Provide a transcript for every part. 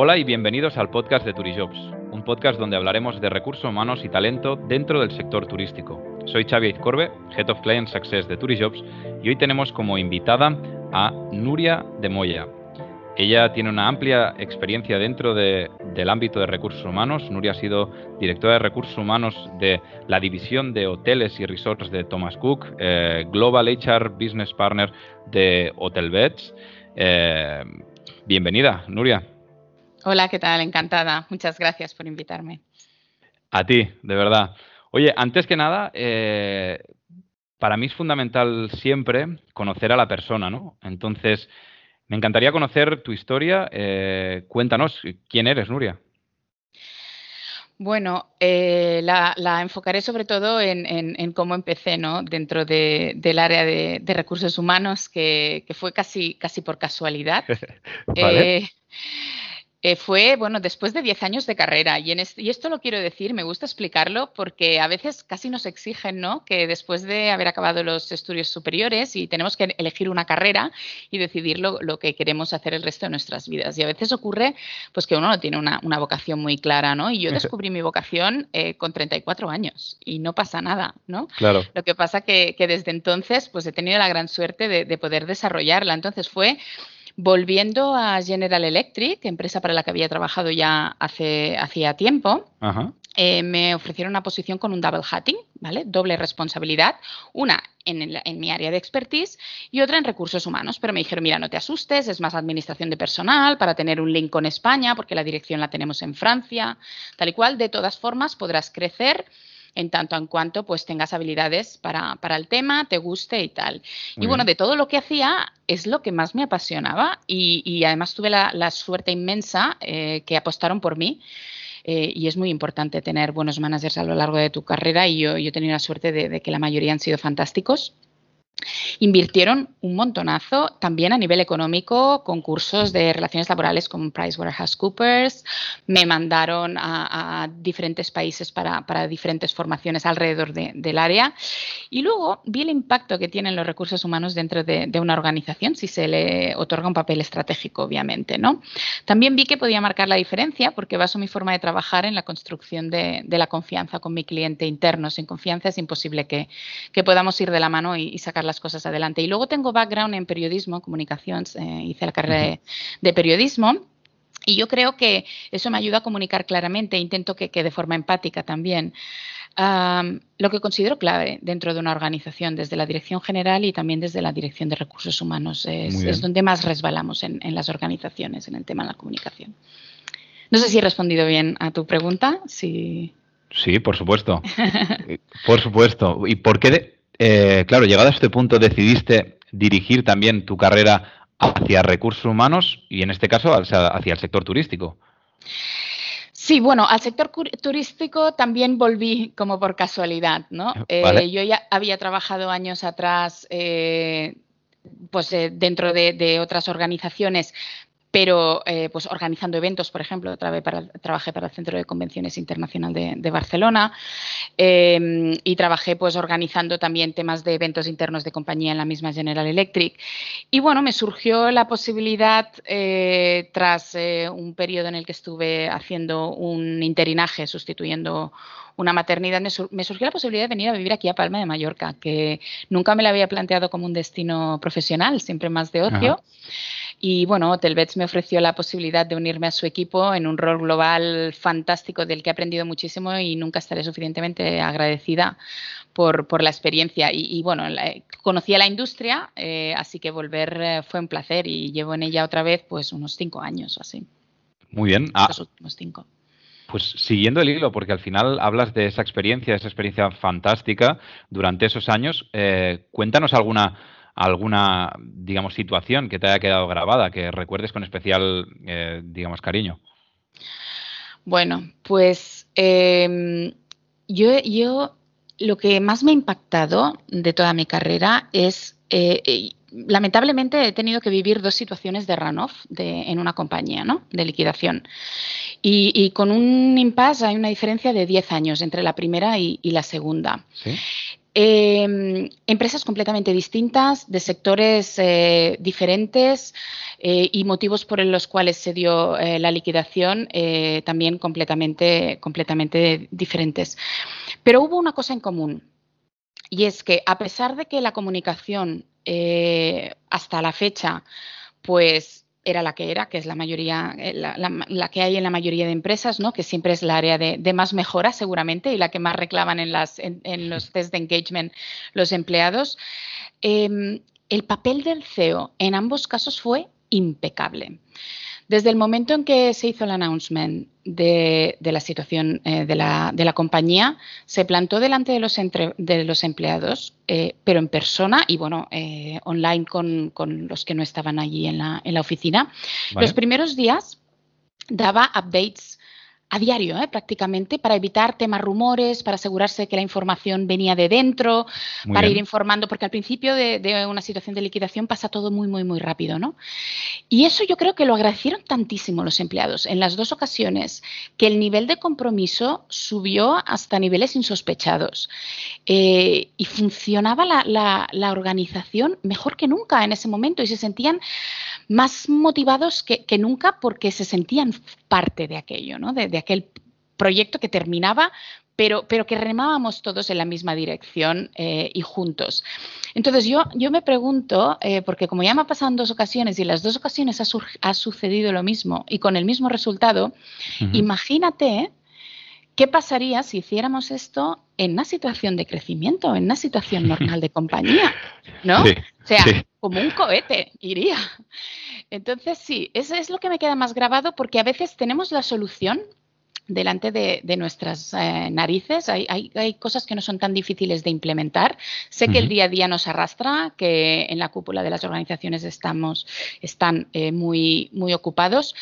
Hola y bienvenidos al podcast de Turijobs, un podcast donde hablaremos de recursos humanos y talento dentro del sector turístico. Soy Xavi Izcorbe, Head of Client Success de Turijobs, y hoy tenemos como invitada a Nuria de Moya. Ella tiene una amplia experiencia dentro del ámbito de recursos humanos. Nuria ha sido directora de recursos humanos de la división de hoteles y resorts de Thomas Cook, eh, Global HR Business Partner de Hotelbeds. Eh, bienvenida, Nuria. Hola, ¿qué tal? Encantada. Muchas gracias por invitarme. A ti, de verdad. Oye, antes que nada, eh, para mí es fundamental siempre conocer a la persona, ¿no? Entonces, me encantaría conocer tu historia. Eh, cuéntanos, ¿quién eres, Nuria? Bueno, eh, la, enfocaré sobre todo en, cómo empecé ¿no? dentro del área de, recursos humanos, que, fue casi, casi por casualidad. vale. Eh, fue, bueno, después de 10 años de carrera. Y, en y esto lo quiero decir, me gusta explicarlo porque a veces casi nos exigen, ¿no? Que después de haber acabado los estudios superiores y tenemos que elegir una carrera y decidir lo, que queremos hacer el resto de nuestras vidas. Y a veces ocurre, pues, que uno no tiene una, vocación muy clara, ¿no? Y yo descubrí mi vocación eh, con 34 años y no pasa nada, ¿no? Claro. Lo que pasa que, que desde entonces, pues, he tenido la gran suerte de, de poder desarrollarla. Entonces fue Volviendo a General Electric, empresa para la que había trabajado ya hace hacía tiempo, eh, me ofrecieron una posición con un double hatting, ¿vale? Doble responsabilidad, una en, en, mi área de expertise y otra en recursos humanos. Pero me dijeron, mira, no te asustes, es más administración de personal para tener un link con España, porque la dirección la tenemos en Francia, tal y cual. De todas formas, podrás crecer en tanto en cuanto pues tengas habilidades para, el tema, te guste y tal. y bueno, de todo lo que hacía es lo que más me apasionaba y, además tuve la, suerte inmensa eh, que apostaron por mí. Eh, y es muy importante tener buenos managers a lo largo de tu carrera y yo, he tenido la suerte de que la mayoría han sido fantásticos. Invirtieron un montonazo también a nivel económico con cursos de relaciones laborales con PricewaterhouseCoopers. Me mandaron a, diferentes países para, diferentes formaciones alrededor del área. Y luego vi el impacto que tienen los recursos humanos dentro de, una organización si se le otorga un papel estratégico, obviamente. ¿no? También vi que podía marcar la diferencia porque baso mi forma de trabajar en la construcción de, la confianza con mi cliente interno. Sin confianza es imposible que, podamos ir de la mano y, y sacar las cosas adelante. Y luego tengo background en periodismo, comunicaciones, eh, hice la carrera de, periodismo. Y yo creo que eso me ayuda a comunicar claramente, intento que, que de forma empática también. lo que considero clave dentro de una organización, desde la dirección general y también desde la dirección de recursos humanos, es, donde más resbalamos en, en, las organizaciones, en el tema de la comunicación. No sé si he respondido bien a tu pregunta. Si... Sí, por supuesto. por supuesto. ¿Y por qué, eh, claro, llegado a este punto decidiste dirigir también tu carrera hacia recursos humanos y en este caso hacia el sector turístico. Sí, bueno, al sector turístico también volví como por casualidad, ¿no? Eh, yo ya había trabajado años atrás, eh, pues dentro de, otras organizaciones pero eh, pues organizando eventos, por ejemplo, trabajé para el Centro de Convenciones Internacional de, Barcelona em, y trabajé pues organizando también temas de eventos internos de compañía en la misma General Electric. Y bueno, me surgió la posibilidad, eh, tras eh, un periodo en el que estuve haciendo un interinaje, sustituyendo una maternidad, me, surgió la posibilidad de venir a vivir aquí a Palma de Mallorca, que nunca me la había planteado como un destino profesional, siempre más de ocio. Y bueno, Hotelbeds me ofreció la posibilidad de unirme a su equipo en un rol global fantástico del que he aprendido muchísimo y nunca estaré suficientemente agradecida por, por la experiencia. Y, bueno, conocía la industria, eh, así que volver eh, fue un placer y llevo en ella otra vez pues unos cinco años o así. Muy bien. Ah, Los últimos cinco. Pues siguiendo el hilo, porque al final hablas de esa experiencia, de esa experiencia fantástica durante esos años, eh, cuéntanos alguna alguna, digamos, situación que te haya quedado grabada, que recuerdes con especial, eh, digamos, cariño. Bueno, pues em, yo, yo lo que más me ha impactado de toda mi carrera es, eh, lamentablemente he tenido que vivir dos situaciones de runoff de, en una compañía, ¿no? De liquidación. Y, con un impasse hay una diferencia de 10 años entre la primera y, y la segunda. ¿Sí? Em, empresas completamente distintas, de sectores eh, diferentes eh, y motivos por los cuales se dio eh, la liquidación también completamente, completamente diferentes. Pero hubo una cosa en común y es que a pesar de que la comunicación hasta la fecha pues era la que era, que es la mayoría, eh, la, que hay en la mayoría de empresas, ¿no? que siempre es la área de, más mejora seguramente y la que más reclaman en, las, en, los test de engagement los empleados. Em, el papel del CEO en ambos casos fue impecable. Desde el momento en que se hizo el announcement de, la situación eh, de, la, compañía, se plantó delante de los, de los empleados, eh, pero en persona y bueno, eh, online con, los que no estaban allí en la, oficina. Los primeros días daba updates a diario, ¿eh? prácticamente, para evitar temas rumores, para asegurarse que la información venía de dentro, para ir informando, porque al principio de, una situación de liquidación pasa todo muy, muy, muy rápido, ¿no? Y eso yo creo que lo agradecieron tantísimo los empleados en las dos ocasiones, que el nivel de compromiso subió hasta niveles insospechados eh, y funcionaba la, la organización mejor que nunca en ese momento y se sentían más motivados que, nunca porque se sentían parte de aquello, ¿no? de, aquel proyecto que terminaba, pero, pero, que remábamos todos en la misma dirección eh, y juntos. Entonces yo, yo me pregunto, eh, porque como ya me ha pasado en dos ocasiones y en las dos ocasiones ha, sucedido lo mismo y con el mismo resultado, imagínate qué pasaría si hiciéramos esto en una situación de crecimiento, en una situación normal de compañía, ¿no? o sea, como un cohete iría. Entonces, sí, eso es lo que me queda más grabado porque a veces tenemos la solución delante de, nuestras eh, narices. Hay, cosas que no son tan difíciles de implementar. Sé que el día a día nos arrastra, que en la cúpula de las organizaciones estamos, están eh, muy, muy ocupados,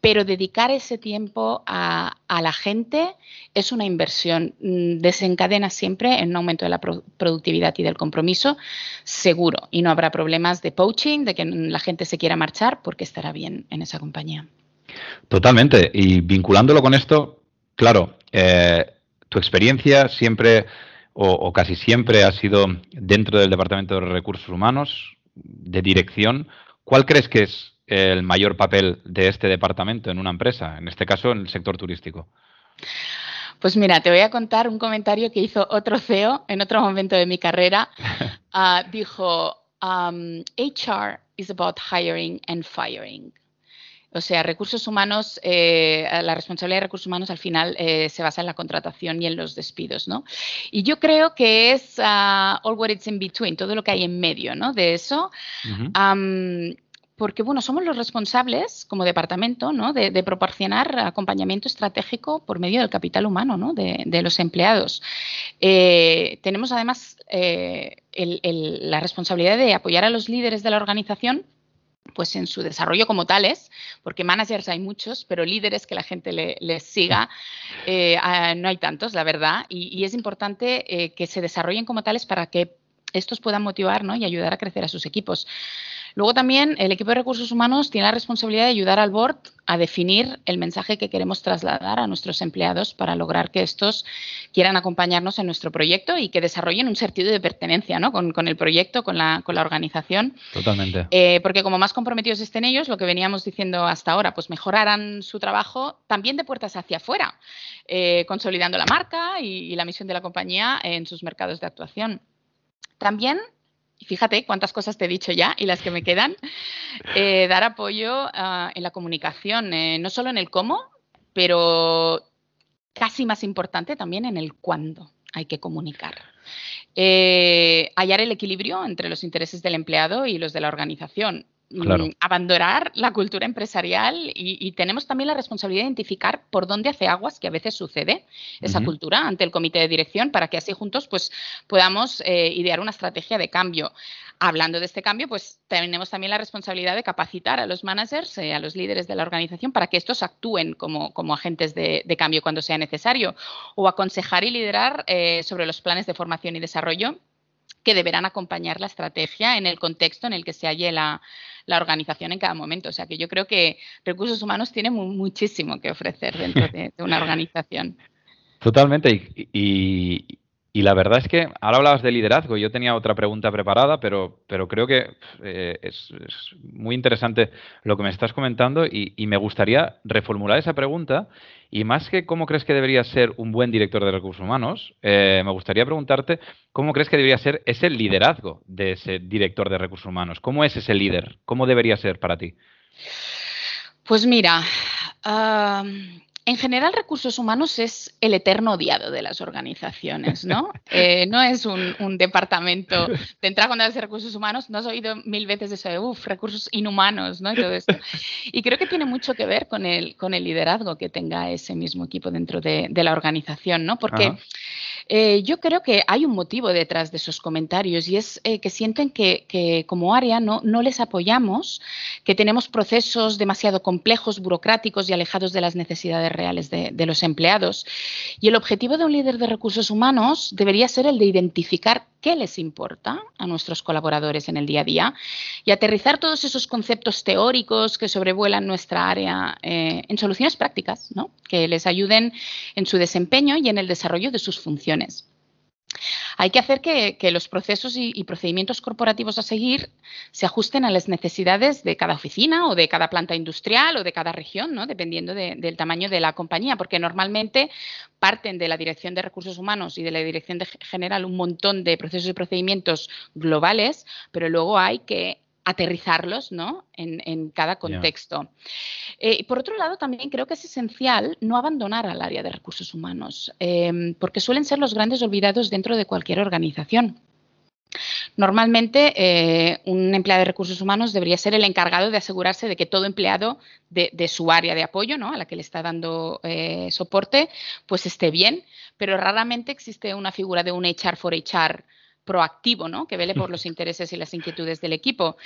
pero dedicar ese tiempo a, la gente es una inversión. Mm, desencadena siempre en un aumento de la productividad y del compromiso, seguro. Y no habrá problemas de poaching, de que la gente se quiera marchar, porque estará bien en esa compañía. Totalmente. Y vinculándolo con esto, claro, eh, tu experiencia siempre o casi siempre ha sido dentro del Departamento de Recursos Humanos, de dirección. ¿Cuál crees que es el mayor papel de este departamento en una empresa, en este caso en el sector turístico? Pues mira, te voy a contar un comentario que hizo otro CEO en otro momento de mi carrera. Ah, dijo, HR um, is about hiring and firing. O sea, recursos humanos, eh, la responsabilidad de recursos humanos al final eh, se basa en la contratación y en los despidos, ¿no? Y yo creo que es uh, all what it's in between, todo lo que hay en medio, ¿no? De eso porque bueno, somos los responsables como departamento ¿no? de, proporcionar acompañamiento estratégico por medio del capital humano ¿no? de, los empleados. Eh, tenemos además eh, la responsabilidad de apoyar a los líderes de la organización pues en su desarrollo como tales, porque managers hay muchos, pero líderes que la gente les siga, eh, no hay tantos, la verdad, y, es importante que se desarrollen como tales para que estos puedan motivar y ayudar a crecer a sus equipos. Luego también el equipo de recursos humanos tiene la responsabilidad de ayudar al board a definir el mensaje que queremos trasladar a nuestros empleados para lograr que estos quieran acompañarnos en nuestro proyecto y que desarrollen un sentido de pertenencia ¿no? con, el proyecto, con la, con la organización. Totalmente. Eh, porque como más comprometidos estén ellos, lo que veníamos diciendo hasta ahora, pues mejorarán su trabajo también de puertas hacia afuera, eh, consolidando la marca y la misión de la compañía en sus mercados de actuación. También y fíjate cuántas cosas te he dicho ya y las que me quedan, eh, dar apoyo ah, en la comunicación, eh, no solo en el cómo, pero casi más importante también en el cuándo hay que comunicar. Eh, hallar el equilibrio entre los intereses del empleado y los de la organización. Mm, abandonar la cultura empresarial y, tenemos también la responsabilidad de identificar por dónde hace aguas, que a veces sucede esa cultura ante el comité de dirección, para que así juntos pues, podamos eh, idear una estrategia de cambio. Hablando de este cambio, pues tenemos también la responsabilidad de capacitar a los managers, eh, a los líderes de la organización, para que estos actúen como, como agentes de, cambio cuando sea necesario, o aconsejar y liderar eh, sobre los planes de formación y desarrollo que deberán acompañar la estrategia en el contexto en el que se halle la, organización en cada momento. O sea que yo creo que recursos humanos tiene muchísimo que ofrecer dentro de, una organización. Totalmente. Y, Y la verdad es que ahora hablabas de liderazgo. Yo tenía otra pregunta preparada, pero, pero creo que eh, es, muy interesante lo que me estás comentando y, me gustaría reformular esa pregunta. Y más que cómo crees que debería ser un buen director de recursos humanos, eh, me gustaría preguntarte cómo crees que debería ser ese liderazgo de ese director de recursos humanos. ¿Cómo es ese líder? ¿Cómo debería ser para ti? Pues mira, en general, recursos humanos es el eterno odiado de las organizaciones, ¿no? Eh, no es un, departamento de entrada cuando de recursos humanos, no has oído mil veces eso de, uff, recursos inhumanos, ¿no? Y todo esto. Y creo que tiene mucho que ver con el, con el liderazgo que tenga ese mismo equipo dentro de, la organización, ¿no? Porque... Eh, yo creo que hay un motivo detrás de esos comentarios y es eh, que sienten que, como área no, les apoyamos, que tenemos procesos demasiado complejos, burocráticos y alejados de las necesidades reales de los empleados. Y el objetivo de un líder de recursos humanos debería ser el de identificar qué les importa a nuestros colaboradores en el día a día y aterrizar todos esos conceptos teóricos que sobrevuelan nuestra área eh, en soluciones prácticas, ¿no? que les ayuden en su desempeño y en el desarrollo de sus funciones. Hay que hacer que, los procesos y, procedimientos corporativos a seguir se ajusten a las necesidades de cada oficina o de cada planta industrial o de cada región, ¿no? dependiendo del tamaño de la compañía, porque normalmente parten de la Dirección de Recursos Humanos y de la Dirección General un montón de procesos y procedimientos globales, pero luego hay que aterrizarlos ¿no? en, cada contexto. Eh, por otro lado, también creo que es esencial no abandonar al área de recursos humanos, em, porque suelen ser los grandes olvidados dentro de cualquier organización. Normalmente, eh, un empleado de recursos humanos debería ser el encargado de asegurarse de que todo empleado de, su área de apoyo, ¿no? a la que le está dando eh, soporte, pues esté bien, pero raramente existe una figura de un HR for HR proactivo, ¿no? Que vele por los intereses y las inquietudes del equipo.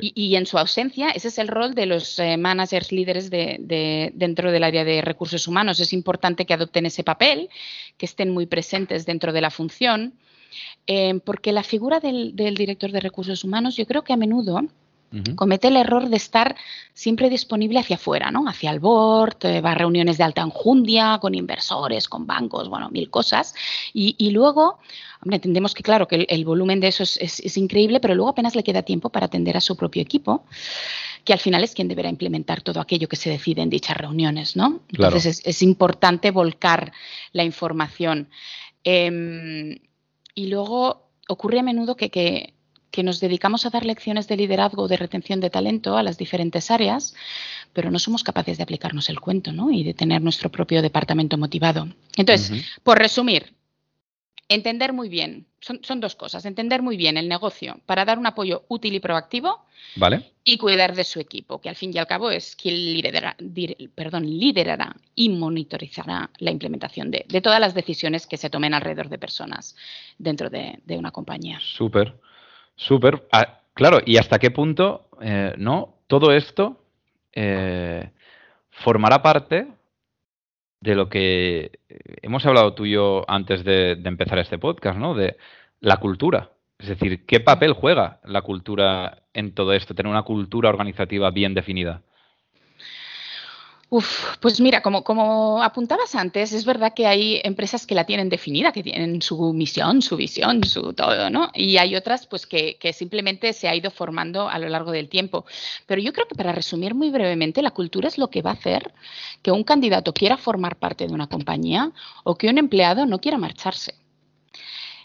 Y, en su ausencia, ese es el rol de los eh, managers líderes de, dentro del área de recursos humanos. Es importante que adopten ese papel, que estén muy presentes dentro de la función, eh, porque la figura del, del director de recursos humanos, yo creo que a menudo comete el error de estar siempre disponible hacia afuera, ¿no? Hacia el board, eh, va a reuniones de alta enjundia con inversores, con bancos, bueno, mil cosas. Y, luego, entendemos que claro, que el, volumen de eso es, increíble, pero luego apenas le queda tiempo para atender a su propio equipo que al final es quien deberá implementar todo aquello que se decide en dichas reuniones, ¿no? Entonces es, importante volcar la información. Em, y luego ocurre a menudo que, que que nos dedicamos a dar lecciones de liderazgo o de retención de talento a las diferentes áreas, pero no somos capaces de aplicarnos el cuento ¿no? y de tener nuestro propio departamento motivado. Entonces, por resumir, entender muy bien, son, dos cosas, entender muy bien el negocio para dar un apoyo útil y proactivo vale. y cuidar de su equipo, que al fin y al cabo es quien liderará, perdón, liderará y monitorizará la implementación de, todas las decisiones que se tomen alrededor de personas dentro de, de una compañía. Súper. Súper. Ah, claro, ¿y hasta qué punto eh, no todo esto eh, formará parte de lo que hemos hablado tú y yo antes de, empezar este podcast, ¿no? De la cultura. Es decir, ¿qué papel juega la cultura en todo esto? Tener una cultura organizativa bien definida. Uf, pues mira, como, apuntabas antes, es verdad que hay empresas que la tienen definida, que tienen su misión, su visión, su todo, ¿no? Y hay otras, pues, que, que simplemente se ha ido formando a lo largo del tiempo. Pero yo creo que para resumir muy brevemente, la cultura es lo que va a hacer que un candidato quiera formar parte de una compañía o que un empleado no quiera marcharse.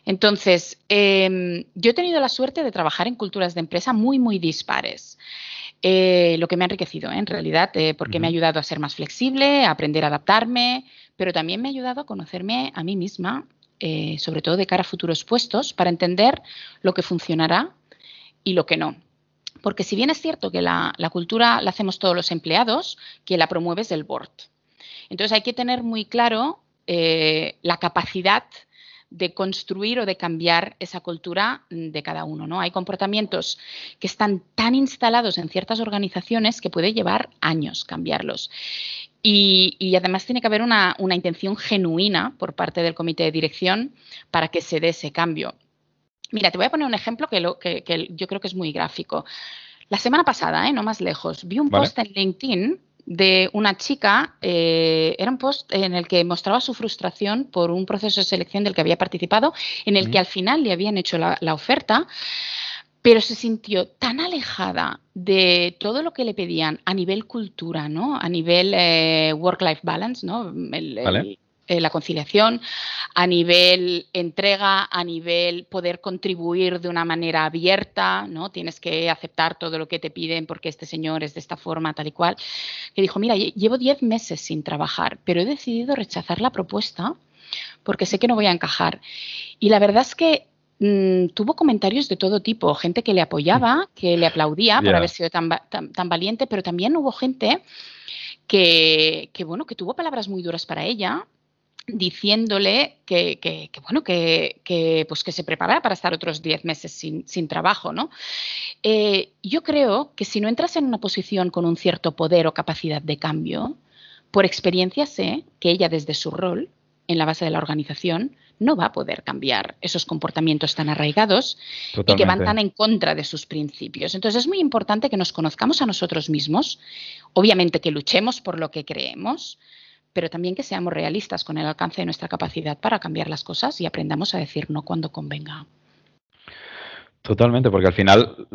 Entonces, em, yo he tenido la suerte de trabajar en culturas de empresa muy, muy dispares. Eh, lo que me ha enriquecido, ¿eh? en realidad, eh, porque me ha ayudado a ser más flexible, a aprender a adaptarme, pero también me ha ayudado a conocerme a mí misma, sobre todo de cara a futuros puestos, para entender lo que funcionará y lo que no. Porque si bien es cierto que la, la cultura la hacemos todos los empleados, quien la promueve es el board. Entonces hay que tener muy claro la capacidad de construir o de cambiar esa cultura de cada uno. ¿no? Hay comportamientos que están tan instalados en ciertas organizaciones que puede llevar años cambiarlos. Y, además tiene que haber una, intención genuina por parte del comité de dirección para que se dé ese cambio. Mira, te voy a poner un ejemplo que, lo, que, yo creo que es muy gráfico. La semana pasada, ¿eh? no más lejos, vi un post en LinkedIn de una chica, eh, era un post en el que mostraba su frustración por un proceso de selección del que había participado, en el que al final le habían hecho la, oferta, pero se sintió tan alejada de todo lo que le pedían a nivel cultura, ¿no? A nivel eh, work-life balance, ¿no? Eh, la conciliación, a nivel entrega, a nivel poder contribuir de una manera abierta, ¿no? Tienes que aceptar todo lo que te piden porque este señor es de esta forma, tal y cual. Que dijo, mira, llevo 10 meses sin trabajar, pero he decidido rechazar la propuesta porque sé que no voy a encajar. Y la verdad es que mm, tuvo comentarios de todo tipo, gente que le apoyaba, que le aplaudía por haber sido tan, tan, valiente, pero también hubo gente que, que, bueno, que tuvo palabras muy duras para ella, diciéndole que, bueno, que, pues que se preparara para estar otros 10 meses sin, trabajo, ¿no? Eh, yo creo que si no entras en una posición con un cierto poder o capacidad de cambio, por experiencia sé que ella desde su rol en la base de la organización no va a poder cambiar esos comportamientos tan arraigados y que van tan en contra de sus principios. Entonces es muy importante que nos conozcamos a nosotros mismos, obviamente que luchemos por lo que creemos, pero también que seamos realistas con el alcance de nuestra capacidad para cambiar las cosas y aprendamos a decir no cuando convenga. Totalmente, porque al final,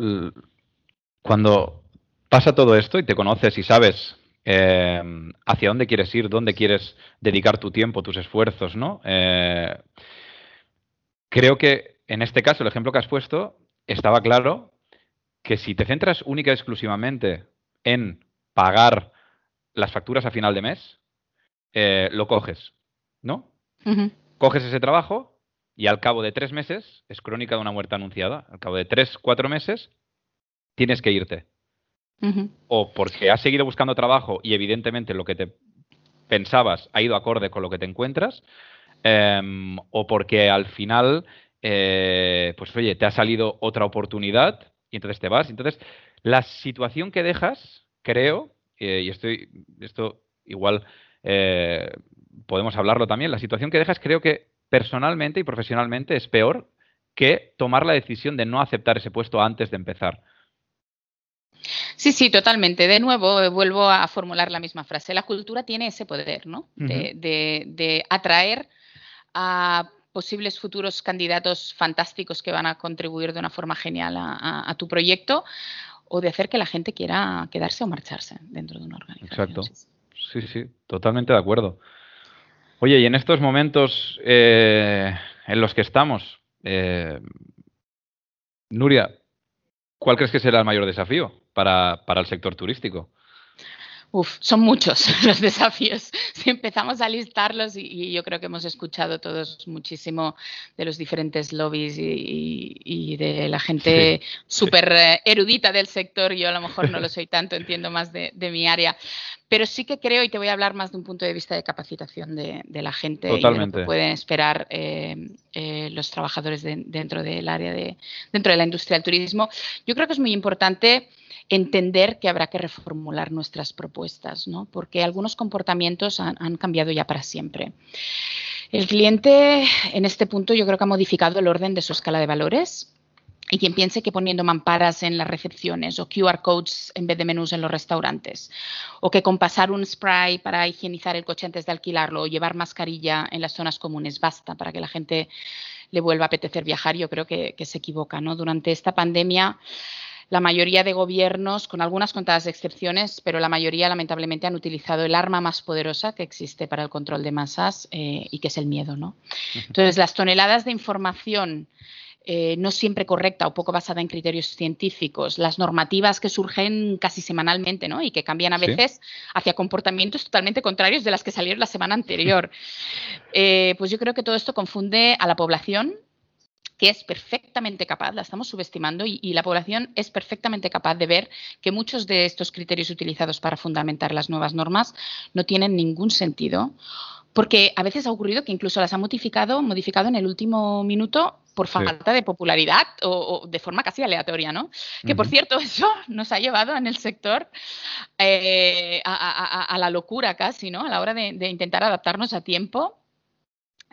cuando pasa todo esto y te conoces y sabes eh, hacia dónde quieres ir, dónde quieres dedicar tu tiempo, tus esfuerzos, ¿no? Eh, creo que en este caso, el ejemplo que has puesto, estaba claro que si te centras única y exclusivamente en pagar las facturas a final de mes, eh, lo coges, ¿no? Coges ese trabajo y al cabo de tres meses, es crónica de una muerte anunciada, al cabo de tres, cuatro meses, tienes que irte. O porque has seguido buscando trabajo y evidentemente lo que te pensabas ha ido acorde con lo que te encuentras, em, o porque al final, eh, pues oye, te ha salido otra oportunidad y entonces te vas. Entonces, la situación que dejas, creo, eh, y estoy, esto igual eh, podemos hablarlo también, la situación que dejas creo que personalmente y profesionalmente es peor que tomar la decisión de no aceptar ese puesto antes de empezar. Sí, sí, totalmente. De nuevo, eh, vuelvo a formular la misma frase. La cultura tiene ese poder, ¿no? de, atraer a posibles futuros candidatos fantásticos que van a contribuir de una forma genial a, tu proyecto o de hacer que la gente quiera quedarse o marcharse dentro de una organización. Exacto sí, sí, totalmente de acuerdo. Oye, y en estos momentos eh, en los que estamos, eh, Nuria, ¿cuál crees que será el mayor desafío para, para el sector turístico? Uf, son muchos los desafíos. Si empezamos a listarlos, y, yo creo que hemos escuchado todos muchísimo de los diferentes lobbies y, de la gente súper eh, erudita del sector, yo a lo mejor no lo soy tanto, entiendo más de, mi área, pero sí que creo, y te voy a hablar más de un punto de vista de capacitación de, la gente y de lo que pueden esperar eh, eh, los trabajadores dentro del área de, dentro de la industria del turismo. Yo creo que es muy importante entender que habrá que reformular nuestras propuestas, ¿no? porque algunos comportamientos han, cambiado ya para siempre. El cliente en este punto yo creo que ha modificado el orden de su escala de valores y quien piense que poniendo mamparas en las recepciones o QR codes en vez de menús en los restaurantes, o que con pasar un spray para higienizar el coche antes de alquilarlo o llevar mascarilla en las zonas comunes basta para que la gente le vuelva a apetecer viajar, yo creo que, que se equivoca. ¿no? Durante esta pandemia la mayoría de gobiernos, con algunas contadas excepciones, pero la mayoría lamentablemente han utilizado el arma más poderosa que existe para el control de masas eh, y que es el miedo. ¿no? Entonces, las toneladas de información eh, no siempre correcta o poco basada en criterios científicos, las normativas que surgen casi semanalmente ¿no? y que cambian a veces hacia comportamientos totalmente contrarios de las que salieron la semana anterior. Eh, pues yo creo que todo esto confunde a la población que es perfectamente capaz, la estamos subestimando y, la población es perfectamente capaz de ver que muchos de estos criterios utilizados para fundamentar las nuevas normas no tienen ningún sentido. Porque a veces ha ocurrido que incluso las ha modificado, modificado en el último minuto por falta de popularidad o, de forma casi aleatoria, ¿no? Que por cierto, eso nos ha llevado en el sector eh, a, la locura casi, ¿no? A la hora de intentar adaptarnos a tiempo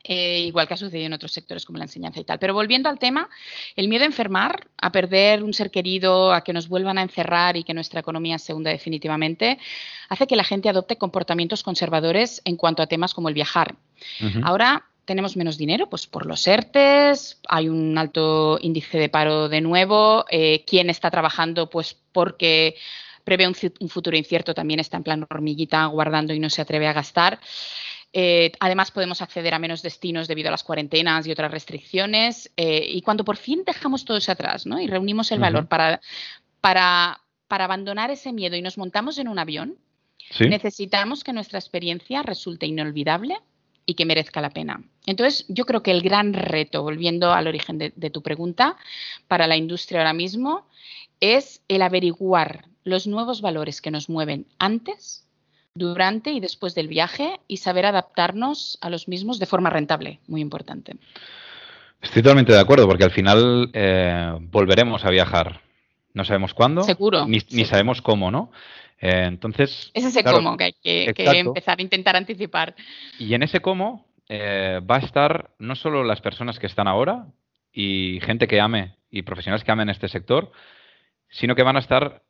eh, igual que ha sucedido en otros sectores como la enseñanza y tal. Pero volviendo al tema, el miedo a enfermar, a perder un ser querido, a que nos vuelvan a encerrar y que nuestra economía se hunda definitivamente, hace que la gente adopte comportamientos conservadores en cuanto a temas como el viajar. Ahora tenemos menos dinero, pues por los ERTES, hay un alto índice de paro de nuevo, eh, quien está trabajando, pues porque prevé un, futuro incierto, también está en plan hormiguita guardando y no se atreve a gastar. Eh, además, podemos acceder a menos destinos debido a las cuarentenas y otras restricciones. Eh, y cuando por fin dejamos todo eso atrás ¿no? y reunimos el valor para, para, para, abandonar ese miedo y nos montamos en un avión, necesitamos que nuestra experiencia resulte inolvidable y que merezca la pena. Entonces, yo creo que el gran reto, volviendo al origen de, de tu pregunta, para la industria ahora mismo, es el averiguar los nuevos valores que nos mueven antes durante y después del viaje y saber adaptarnos a los mismos de forma rentable, muy importante. Estoy totalmente de acuerdo, porque al final eh, volveremos a viajar. No sabemos cuándo, Seguro, ni, sabemos cómo, ¿no? Eh, entonces. Es ese cómo que hay que, empezar a intentar anticipar. Y en ese cómo eh, va a estar no solo las personas que están ahora y gente que ame y profesionales que amen este sector, sino que van a estar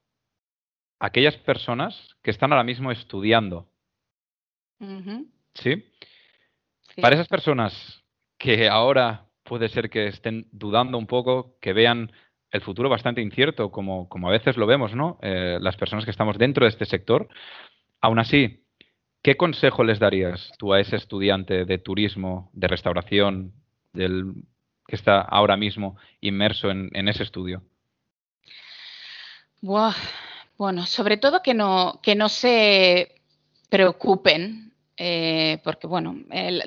aquellas personas que están ahora mismo estudiando. ¿Sí? Para esas personas que ahora puede ser que estén dudando un poco, que vean el futuro bastante incierto, como, como a veces lo vemos, ¿no? Eh, las personas que estamos dentro de este sector. Aún así, ¿qué consejo les darías tú a ese estudiante de turismo, de restauración, del, que está ahora mismo inmerso en, ese estudio? Bueno, sobre todo que no, que no se preocupen, eh, porque bueno,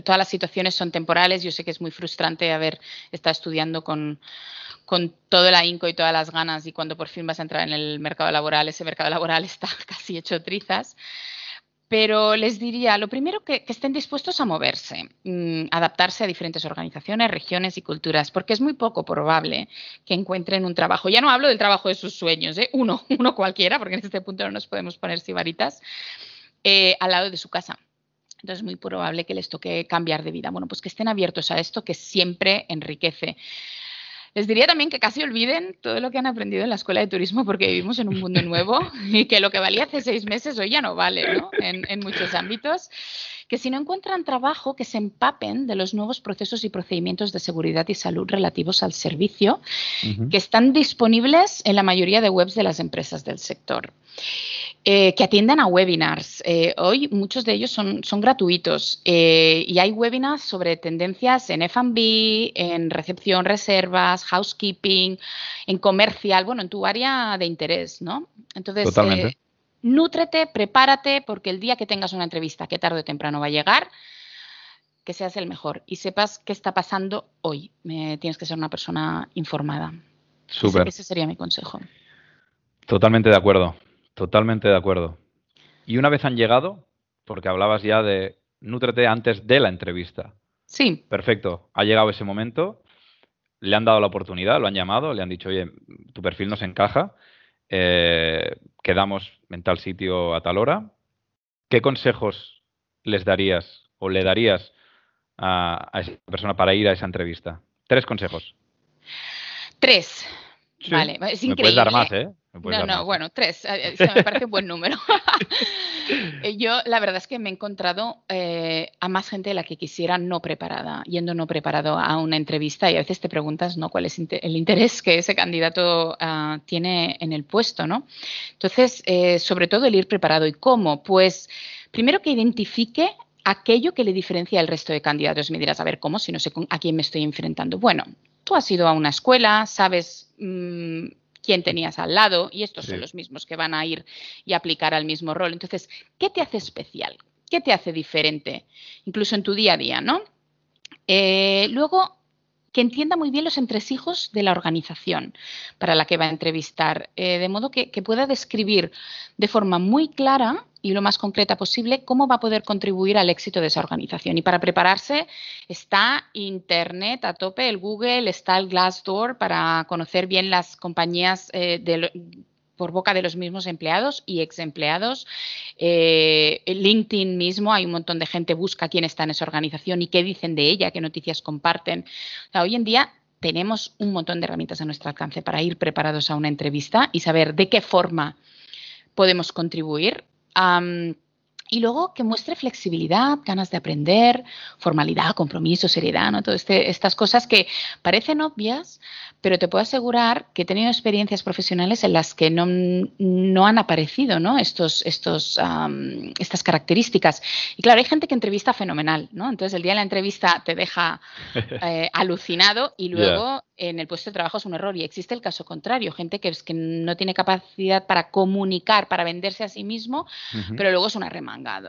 todas las situaciones son temporales. Yo sé que es muy frustrante haber estado estudiando con, con todo el ahínco y todas las ganas y cuando por fin vas a entrar en el mercado laboral, ese mercado laboral está casi hecho trizas. Pero les diría, lo primero, que, estén dispuestos a moverse, mm, adaptarse a diferentes organizaciones, regiones y culturas, porque es muy poco probable que encuentren un trabajo. Ya no hablo del trabajo de sus sueños, ¿eh? uno, uno cualquiera, porque en este punto no nos podemos poner sibaritas, eh, al lado de su casa. Entonces es muy probable que les toque cambiar de vida. Bueno, pues que estén abiertos a esto que siempre enriquece. Les diría también que casi olviden todo lo que han aprendido en la escuela de turismo porque vivimos en un mundo nuevo y que lo que valía hace seis meses hoy ya no vale ¿no? En, en muchos ámbitos que si no encuentran trabajo, que se empapen de los nuevos procesos y procedimientos de seguridad y salud relativos al servicio, que están disponibles en la mayoría de webs de las empresas del sector. Eh, que atiendan a webinars. Eh, hoy muchos de ellos son, son gratuitos eh, y hay webinars sobre tendencias en FB, en recepción, reservas, housekeeping, en comercial, bueno, en tu área de interés, ¿no? Entonces, nútrete, prepárate, porque el día que tengas una entrevista, que tarde o temprano va a llegar, que seas el mejor y sepas qué está pasando hoy. tienes que ser una persona informada. Súper. ese sería mi consejo. Totalmente de acuerdo. Totalmente de acuerdo. Y una vez han llegado, porque hablabas ya de nútrete antes de la entrevista. Sí. Perfecto. Ha llegado ese momento, le han dado la oportunidad, lo han llamado, le han dicho, oye, tu perfil nos encaja, eh, quedamos en tal sitio a tal hora. ¿Qué consejos les darías o le darías a, esa persona para ir a esa entrevista? Tres consejos. Tres. vale, es increíble. puedes dar más, ¿eh? No, no, bueno, tres. Eh, me parece un buen número. Eh, yo, la verdad es que me he encontrado eh, a más gente de la que quisiera no preparada, yendo no preparado a una entrevista y a veces te preguntas, ¿no? ¿Cuál es el interés que ese candidato ah, tiene en el puesto, ¿no? Entonces, sobre todo el ir preparado. ¿Y cómo? Pues, primero que identifique aquello que le diferencia al resto de candidatos. Me dirás, a ver, ¿cómo? Si no sé a quién me estoy enfrentando. Bueno, tú has ido a una escuela, sabes... Mm, quién tenías al lado y estos son los mismos que van a ir y aplicar al mismo rol. Entonces, ¿qué te hace especial? ¿Qué te hace diferente? Incluso en tu día a día, ¿no? Eh, luego, que entienda muy bien los entresijos de la organización para la que va a entrevistar, eh, de modo que, pueda describir de forma muy clara y lo más concreta posible cómo va a poder contribuir al éxito de esa organización. Y para prepararse está Internet a tope, el Google, está el Glassdoor para conocer bien las compañías eh, por boca de los mismos empleados y ex empleados. Eh, LinkedIn mismo, hay un montón de gente busca quién está en esa organización y qué dicen de ella, qué noticias comparten. hoy en día tenemos un montón de herramientas a nuestro alcance para ir preparados a una entrevista y saber de qué forma podemos contribuir. um, y luego que muestre flexibilidad, ganas de aprender, formalidad, compromiso, seriedad, ¿no? Todas este, estas cosas que parecen obvias, pero te puedo asegurar que he tenido experiencias profesionales en las que no, no han aparecido ¿no? Estos, estos, estas características. Y claro, hay gente que entrevista fenomenal, ¿no? Entonces el día de la entrevista te deja eh, alucinado y luego en el puesto de trabajo es un error. Y existe el caso contrario, gente que, es que no tiene capacidad para comunicar, para venderse a sí mismo, pero luego es un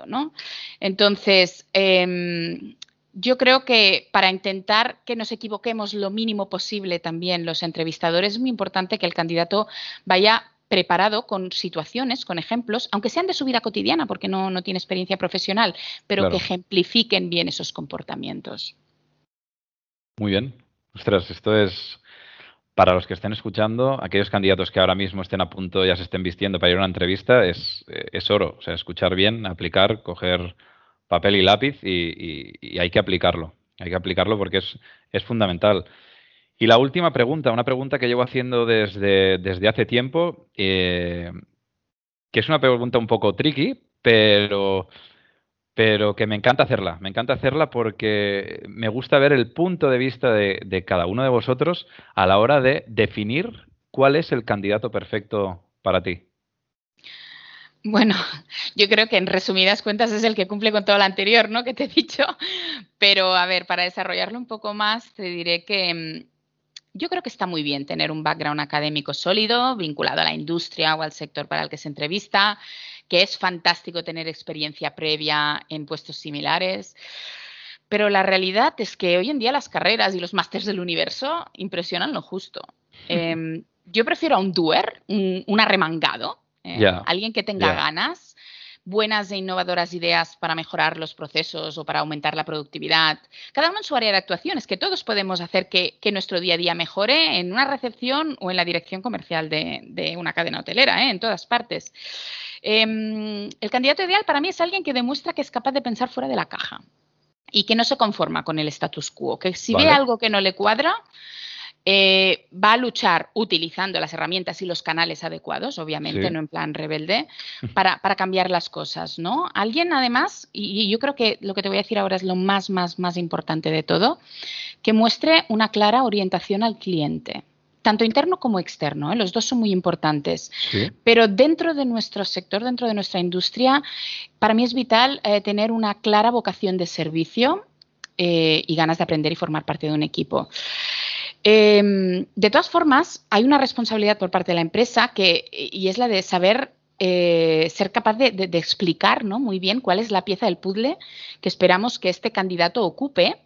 ¿no? Entonces, eh, yo creo que para intentar que nos equivoquemos lo mínimo posible también los entrevistadores, es muy importante que el candidato vaya preparado con situaciones, con ejemplos, aunque sean de su vida cotidiana, porque no, tiene experiencia profesional, pero que ejemplifiquen bien esos comportamientos. Muy bien. Ostras, esto es para los que estén escuchando, aquellos candidatos que ahora mismo estén a punto, ya se estén vistiendo para ir a una entrevista, es, es oro. O sea, escuchar bien, aplicar, coger papel y lápiz y, hay que aplicarlo. Hay que aplicarlo porque es, es, fundamental. Y la última pregunta, una pregunta que llevo haciendo desde, desde hace tiempo, eh, que es una pregunta un poco tricky, pero, pero que me encanta hacerla. Me encanta hacerla porque me gusta ver el punto de vista de, cada uno de vosotros a la hora de definir cuál es el candidato perfecto para ti. Bueno, yo creo que en resumidas cuentas es el que cumple con todo lo anterior, ¿no? Que te he dicho. Pero a ver, para desarrollarlo un poco más, te diré que mm, yo creo que está muy bien tener un background académico sólido, vinculado a la industria o al sector para el que se entrevista, que es fantástico tener experiencia previa en puestos similares. Pero la realidad es que hoy en día las carreras y los másters del universo impresionan lo justo. Em, yo prefiero a un doer, un arremangado, eh, alguien que tenga ganas, buenas e innovadoras ideas para mejorar los procesos o para aumentar la productividad. Cada uno en su área de actuación. Es que todos podemos hacer que, nuestro día a día mejore en una recepción o en la dirección comercial de, una cadena hotelera, ¿eh? en todas partes. Em, el candidato ideal para mí es alguien que demuestra que es capaz de pensar fuera de la caja y que no se conforma con el status quo, que si ve algo que no le cuadra, eh, va a luchar utilizando las herramientas y los canales adecuados, obviamente, no en plan rebelde, para, cambiar las cosas, ¿no? Alguien, además, y, yo creo que lo que te voy a decir ahora es lo más, más, más importante de todo, que muestre una clara orientación al cliente tanto interno como externo, ¿eh? los dos son muy importantes. Pero dentro de nuestro sector, dentro de nuestra industria, para mí es vital eh, tener una clara vocación de servicio y ganas de aprender y formar parte de un equipo. Em, de todas formas, hay una responsabilidad por parte de la empresa que, y es la de saber eh, ser capaz de, explicar muy bien cuál es la pieza del puzzle que esperamos que este candidato ocupe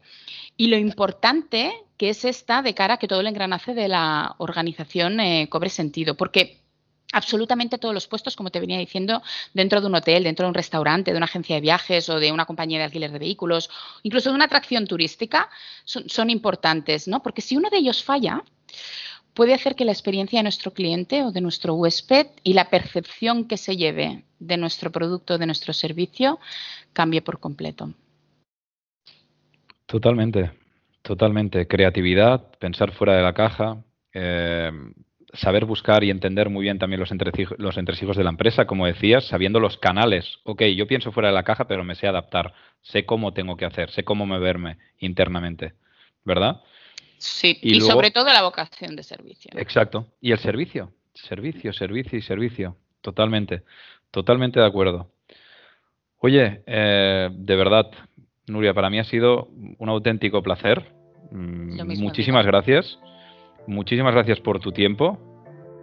y lo importante que es esta de cara a que todo el engranaje de la organización eh, cobre sentido. Porque absolutamente todos los puestos, como te venía diciendo, dentro de un hotel, dentro de un restaurante, de una agencia de viajes o de una compañía de alquiler de vehículos, incluso de una atracción turística, son, importantes, ¿no? Porque si uno de ellos falla, puede hacer que la experiencia de nuestro cliente o de nuestro huésped y la percepción que se lleve de nuestro producto, de nuestro servicio, cambie por completo. Totalmente, totalmente. Creatividad, pensar fuera de la caja, eh, saber buscar y entender muy bien también los, entresijos, los entresijos de la empresa, como decías, sabiendo los canales. Ok, yo pienso fuera de la caja, pero me sé adaptar, sé cómo tengo que hacer, sé cómo moverme internamente, ¿verdad? Sí, y, sobre todo la vocación de servicio. Exacto, y el servicio, servicio, servicio y servicio, totalmente, totalmente de acuerdo. Oye, eh, de verdad, Nuria, para mí ha sido un auténtico placer. Mm, muchísimas gracias muchísimas gracias por tu tiempo,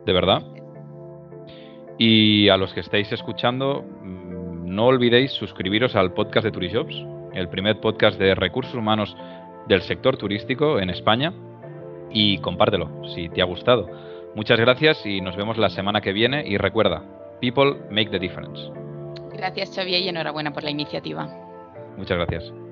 de verdad. Y a los que estáis escuchando, mm, no olvidéis suscribiros al podcast de Turishops, el primer podcast de recursos humanos del sector turístico en España, y compártelo si te ha gustado. Muchas gracias y nos vemos la semana que viene y recuerda, people make the difference. Gracias Xavier y enhorabuena por la iniciativa. Muchas gracias.